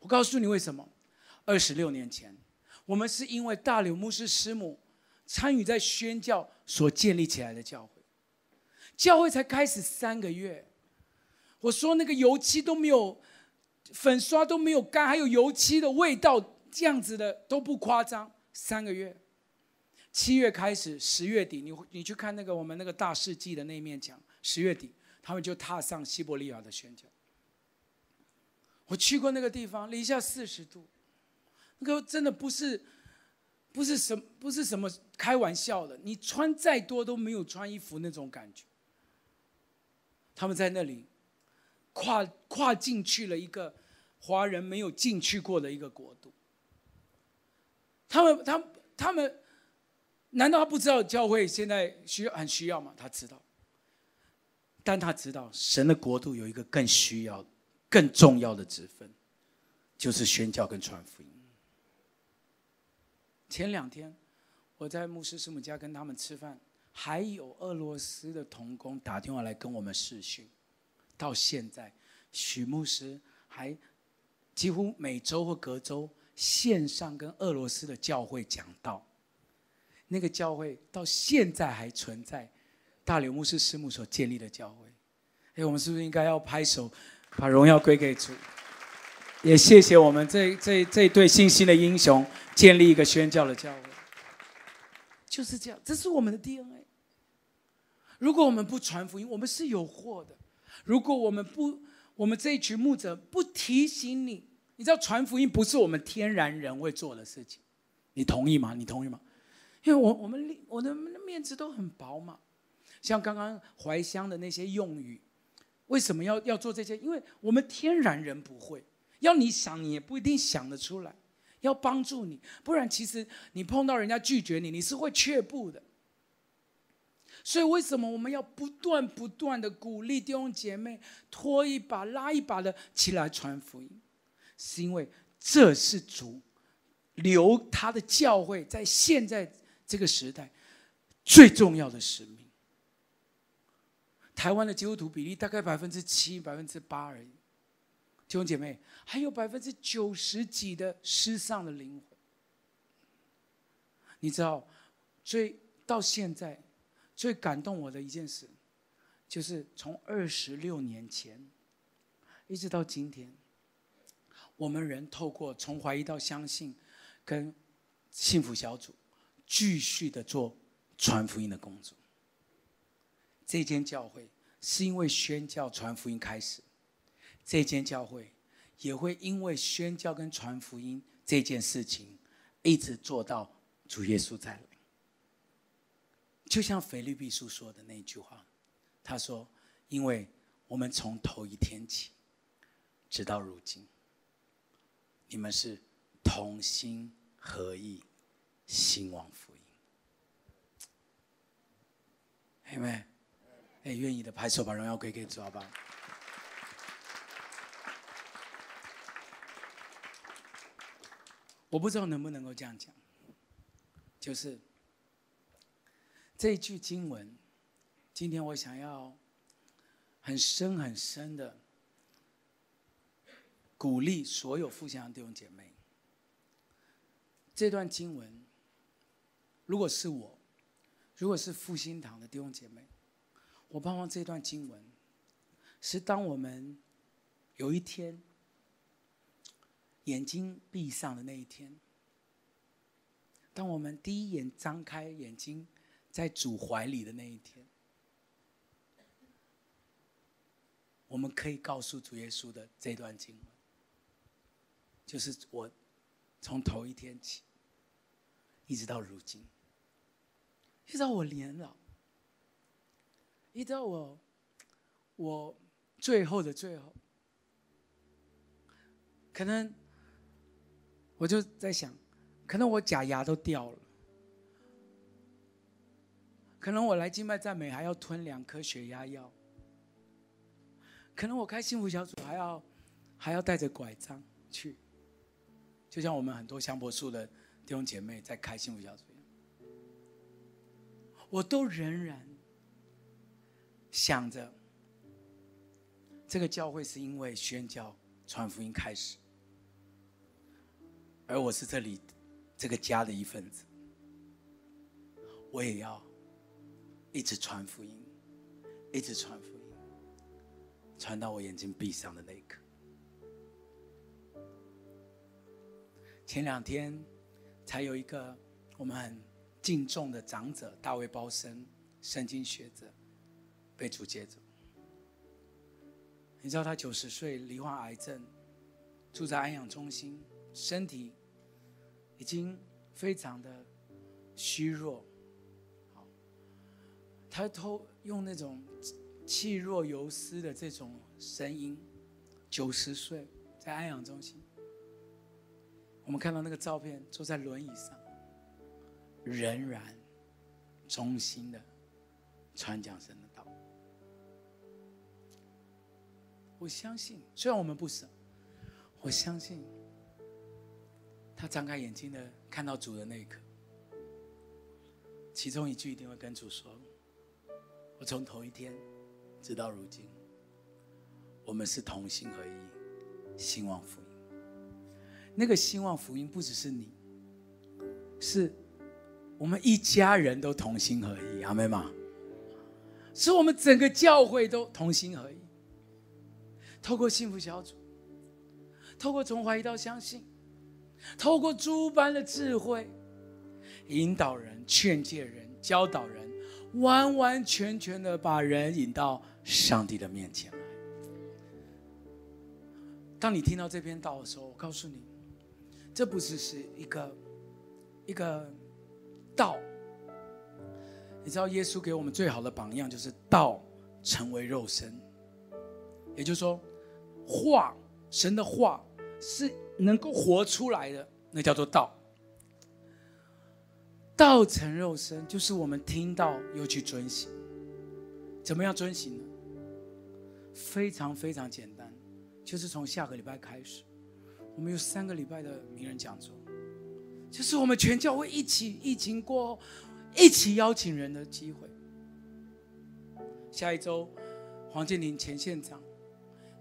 我告诉你为什么？二十六年前，我们是因为大柳牧师师母参与在宣教所建立起来的教会。教会才开始三个月，我说那个油漆都没有，粉刷都没有干，还有油漆的味道，这样子的都不夸张。三个月，七月开始，十月底，你你去看那个我们那个大世纪的那面墙，十月底他们就踏上西伯利亚的宣教。我去过那个地方，零下四十度，那个真的不是，不是什不是什么开玩笑的。你穿再多都没有穿衣服那种感觉。他们在那里跨跨进去了一个华人没有进去过的一个国度。他们他他们，难道他不知道教会现在需要很需要吗？他知道，但他知道神的国度有一个更需要。更重要的职分，就是宣教跟传福音。前两天我在牧师师母家跟他们吃饭，还有俄罗斯的童工打电话来跟我们视讯。到现在，许牧师还几乎每周或隔周线上跟俄罗斯的教会讲道。那个教会到现在还存在，大流牧师师母所建立的教会。哎，我们是不是应该要拍手？把荣耀归给主，也谢谢我们这这这对信心的英雄建立一个宣教的教会，就是这样，这是我们的 DNA。如果我们不传福音，我们是有祸的。如果我们不，我们这一群牧者不提醒你，你知道传福音不是我们天然人会做的事情，你同意吗？你同意吗？因为我我们我的面子都很薄嘛，像刚刚怀乡的那些用语。为什么要要做这些？因为我们天然人不会，要你想你也不一定想得出来。要帮助你，不然其实你碰到人家拒绝你，你是会却步的。所以为什么我们要不断不断的鼓励弟兄姐妹拖一把拉一把的起来传福音？是因为这是主留他的教会在现在这个时代最重要的使命。台湾的基督徒比例大概百分之七、百分之八而已，弟兄姐妹，还有百分之九十几的失丧的灵魂。你知道，最到现在最感动我的一件事，就是从二十六年前一直到今天，我们人透过从怀疑到相信，跟幸福小组继续的做传福音的工作。这间教会是因为宣教传福音开始，这间教会也会因为宣教跟传福音这件事情，一直做到主耶稣再来。就像腓立比书说的那句话，他说：“因为我们从头一天起，直到如今，你们是同心合意兴旺福音。”阿们。哎，愿意的拍手，把荣耀归给主，好不好？我不知道能不能够这样讲，就是这句经文，今天我想要很深很深的鼓励所有复兴堂弟兄姐妹。这段经文，如果是我，如果是复兴堂的弟兄姐妹。我盼望这段经文，是当我们有一天眼睛闭上的那一天，当我们第一眼张开眼睛在主怀里的那一天，我们可以告诉主耶稣的这段经文，就是我从头一天起，一直到如今，一直到我年老。一直到我，我最后的最后，可能我就在想，可能我假牙都掉了，可能我来敬拜赞美还要吞两颗血压药，可能我开幸福小组还要还要带着拐杖去，就像我们很多香柏树的弟兄姐妹在开幸福小组一样，我都仍然想着，这个教会是因为宣教传福音开始。而我是这里这个家的一份子，我也要一直传福音，一直传福音，传到我眼睛闭上的那一刻。前两天才有一个我们很敬重的长者大卫鲍森，圣经学者被主接走。你知道他九十岁罹患癌症，住在安养中心。身体已经非常的虚弱，好，他偷用那种气若游丝的这种声音，九十岁在安养中心，我们看到那个照片，坐在轮椅上，仍然忠心的传讲神的道。我相信，虽然我们不舍，我相信。他张开眼睛的看到主的那一刻，其中一句一定会跟主说：“我从头一天直到如今，我们是同心合一，兴旺福音。那个兴旺福音不只是你，是我们一家人都同心合一，阿们吗？是我们整个教会都同心合一。透过幸福小组，透过从怀疑到相信。”透过诸般的智慧，引导人、劝诫人、教导人，完完全全的把人引到上帝的面前来。当你听到这篇道的时候，我告诉你，这不只是一个一个道。你知道，耶稣给我们最好的榜样就是道成为肉身，也就是说，话，神的话是。能够活出来的，那叫做道。道成肉身，就是我们听到又去遵行。怎么样遵行呢？非常非常简单，就是从下个礼拜开始，我们有三个礼拜的名人讲座，就是我们全教会一起疫情过后，一起邀请人的机会。下一周，黄建林前县长。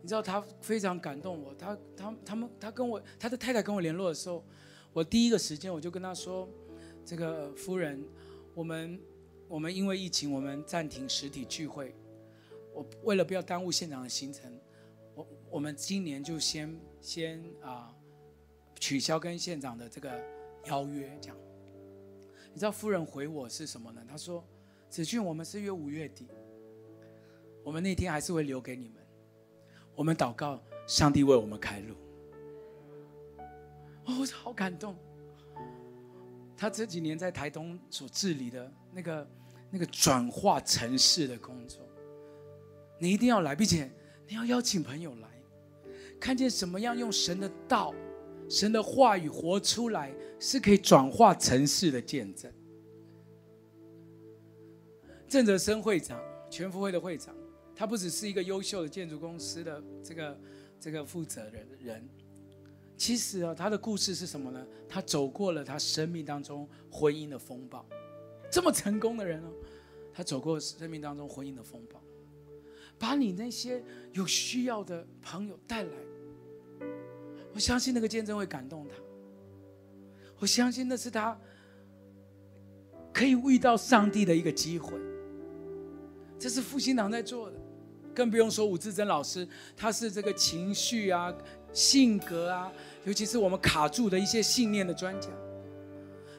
你知道他非常感动我，他他他们他跟我他的太太跟我联络的时候，我第一个时间我就跟他说，这个夫人，我们我们因为疫情，我们暂停实体聚会，我为了不要耽误县长的行程，我我们今年就先先啊取消跟县长的这个邀约，这样。你知道夫人回我是什么呢？他说，子俊，我们是约五月底，我们那天还是会留给你们。我们祷告，上帝为我们开路。哦，我好感动。他这几年在台东所治理的那个那个转化城市的工作，你一定要来，并且你要邀请朋友来，看见什么样用神的道、神的话语活出来，是可以转化城市的见证。郑哲生会长，全福会的会长。他不只是一个优秀的建筑公司的这个这个负责人人，其实啊，他的故事是什么呢？他走过了他生命当中婚姻的风暴，这么成功的人哦，他走过生命当中婚姻的风暴，把你那些有需要的朋友带来，我相信那个见证会感动他，我相信那是他可以遇到上帝的一个机会，这是复兴堂在做的。更不用说武志珍老师，他是这个情绪啊、性格啊，尤其是我们卡住的一些信念的专家。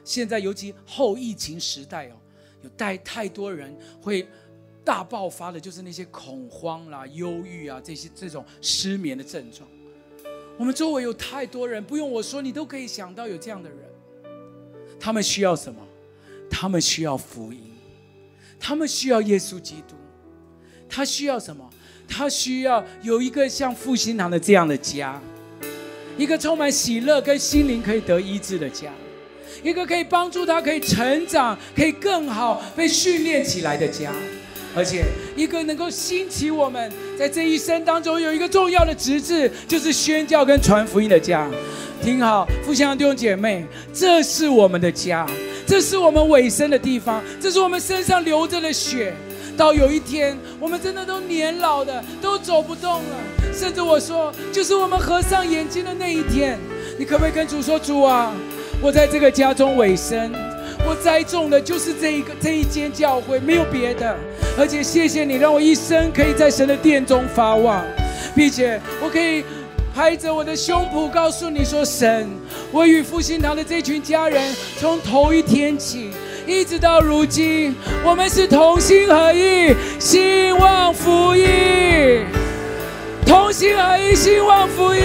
现在尤其后疫情时代哦，有带太多人会大爆发的，就是那些恐慌啦、忧郁啊这些这种失眠的症状。我们周围有太多人，不用我说，你都可以想到有这样的人。他们需要什么？他们需要福音，他们需要耶稣基督。他需要什么？他需要有一个像复兴堂的这样的家，一个充满喜乐跟心灵可以得医治的家，一个可以帮助他可以成长、可以更好被训练起来的家，而且一个能够兴起我们在这一生当中有一个重要的职志，就是宣教跟传福音的家。听好，复兴堂弟兄姐妹，这是我们的家，这是我们委身的地方，这是我们身上流着的血。到有一天，我们真的都年老的，都走不动了，甚至我说，就是我们合上眼睛的那一天，你可不可以跟主说：“主啊，我在这个家中委身，我栽种的就是这一个这一间教会，没有别的。而且谢谢你，让我一生可以在神的殿中发旺，并且我可以。”拍着我的胸脯，告诉你说：“神，我与复兴堂的这群家人，从头一天起，一直到如今，我们是同心合意，兴旺福音。同心合意，兴旺福音。”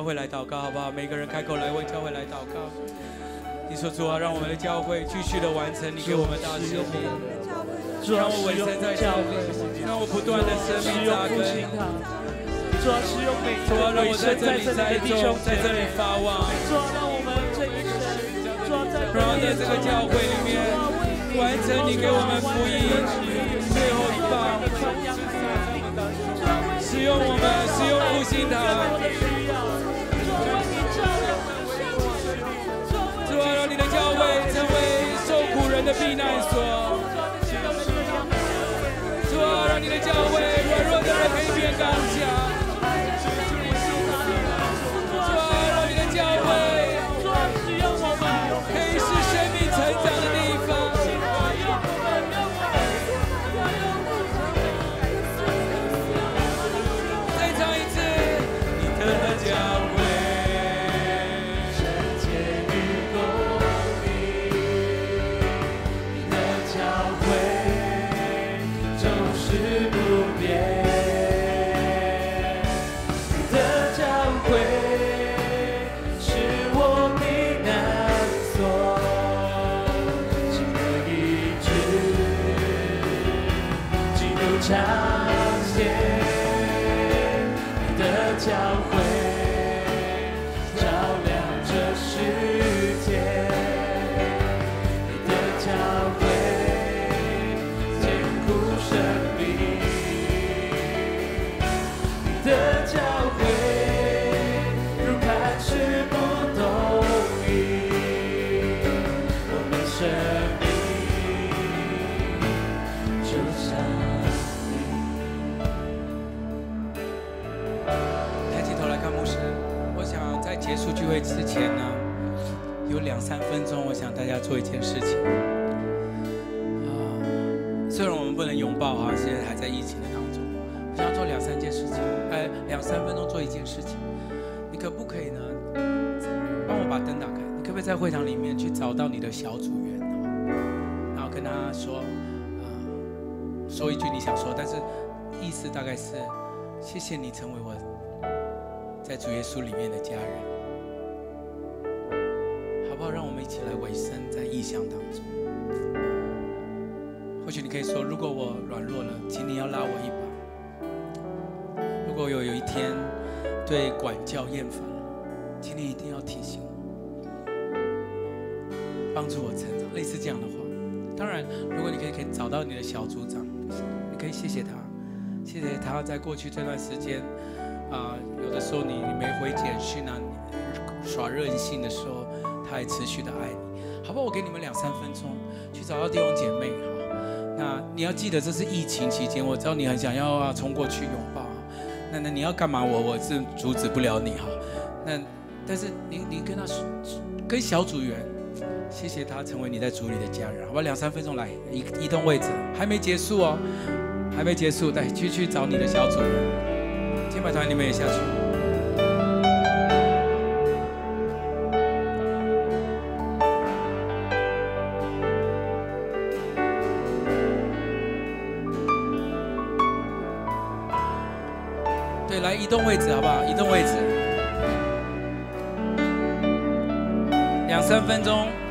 教会来祷告，好不好？每个人开口来为教会来祷告。你说主啊，让我们的教会继续的完成你给我们大使命。主让我委身在教会，让我不断的生命扎根。主啊，使用每一个委身在这里栽种，在这里发旺。主啊，让我们这一生然后在这个教会里面完成你给我们福音最后一棒，使用我们，使用复兴堂，主啊，让你的教会成为受苦人的避难所，主啊，让你的教会软弱的人可以变刚强。中，我想大家做一件事情。啊，虽然我们不能拥抱啊，现在还在疫情的当中，我想做两三件事情，哎，两三分钟做一件事情，你可不可以呢？帮我把灯打开，你可不可以在会堂里面去找到你的小组员，然后跟他说，啊，说一句你想说，但是意思大概是，谢谢你成为我在主耶稣里面的家人。不好？让我们一起来委身在异象当中。或许你可以说，如果我软弱了，请你要拉我一把；如果有有一天对管教厌烦了，请你一定要提醒我。帮助我成长，类似这样的话。当然，如果你可以可以找到你的小组长，你可以谢谢他，谢谢他在过去这段时间，啊、有的时候你你没回简讯啊，耍任性的时候，他还持续的爱你。好不？我给你们两三分钟去找到弟兄姐妹哈。那你要记得这是疫情期间，我知道你很想要啊冲过去拥抱。那那你要干嘛？我我是阻止不了你哈。那但是你你跟他说，跟小组员。谢谢他成为你在组里的家人，好吧？两三分钟来移移动位置，还没结束哦，还没结束，来去去找你的小组。敬拜团你们也下去。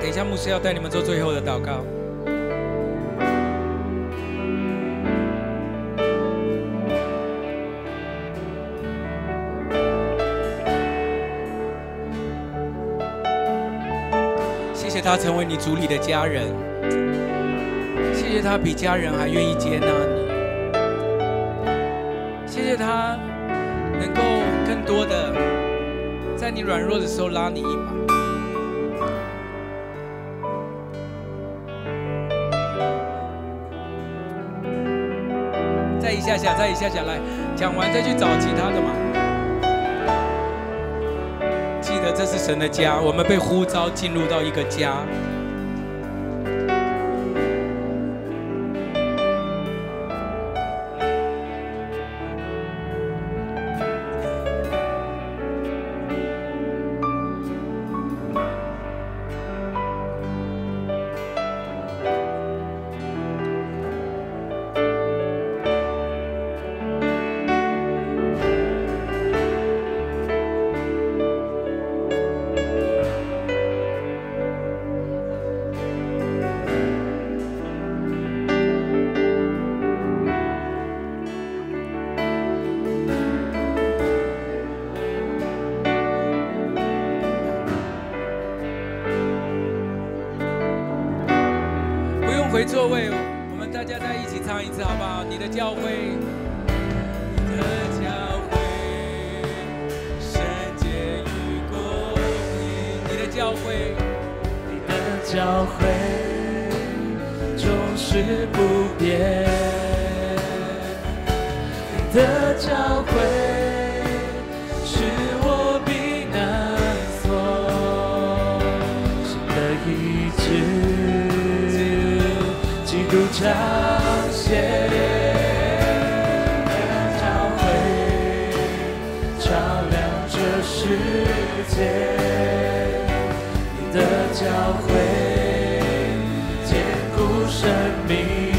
等一下，牧师要带你们做最后的祷告。谢谢他成为你主里的家人，谢谢他比家人还愿意接纳你，谢谢他能够更多的在你软弱的时候拉你一把。下下，再一下下来，讲完再去找其他的嘛。记得这是神的家，我们被呼召进入到一个家。生命。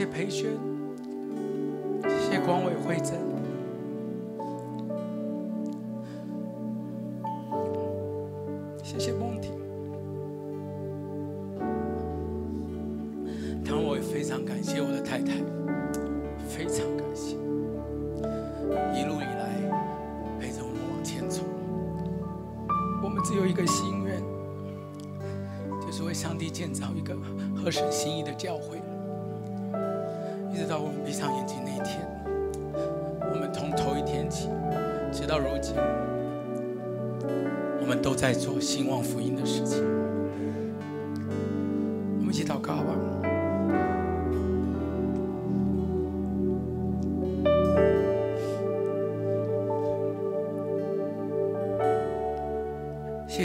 谢培轩，谢广伟、慧珍。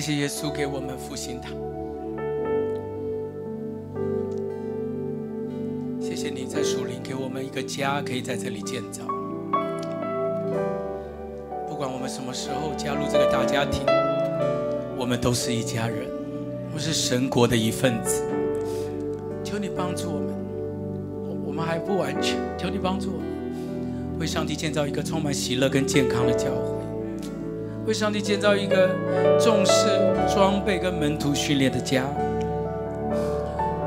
谢谢耶稣给我们复兴堂，谢谢你在树林给我们一个家，可以在这里建造。不管我们什么时候加入这个大家庭。我们都是一家人，我是神国的一份子。求你帮助我们，我们还不完全，求你帮助我们，为上帝建造一个充满喜乐跟健康的教会，为上帝建造一个重视装备跟门徒训练的家，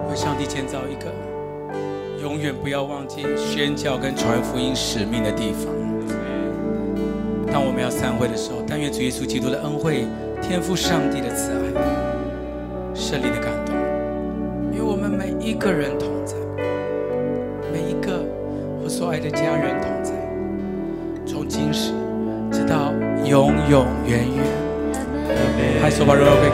为上帝建造一个永远不要忘记宣教跟传福音使命的地方。当我们要散会的时候，但愿主耶稣基督的恩惠。天父上帝的慈爱，圣灵的感动，与我们每一个人同在，每一个我所爱的家人直到永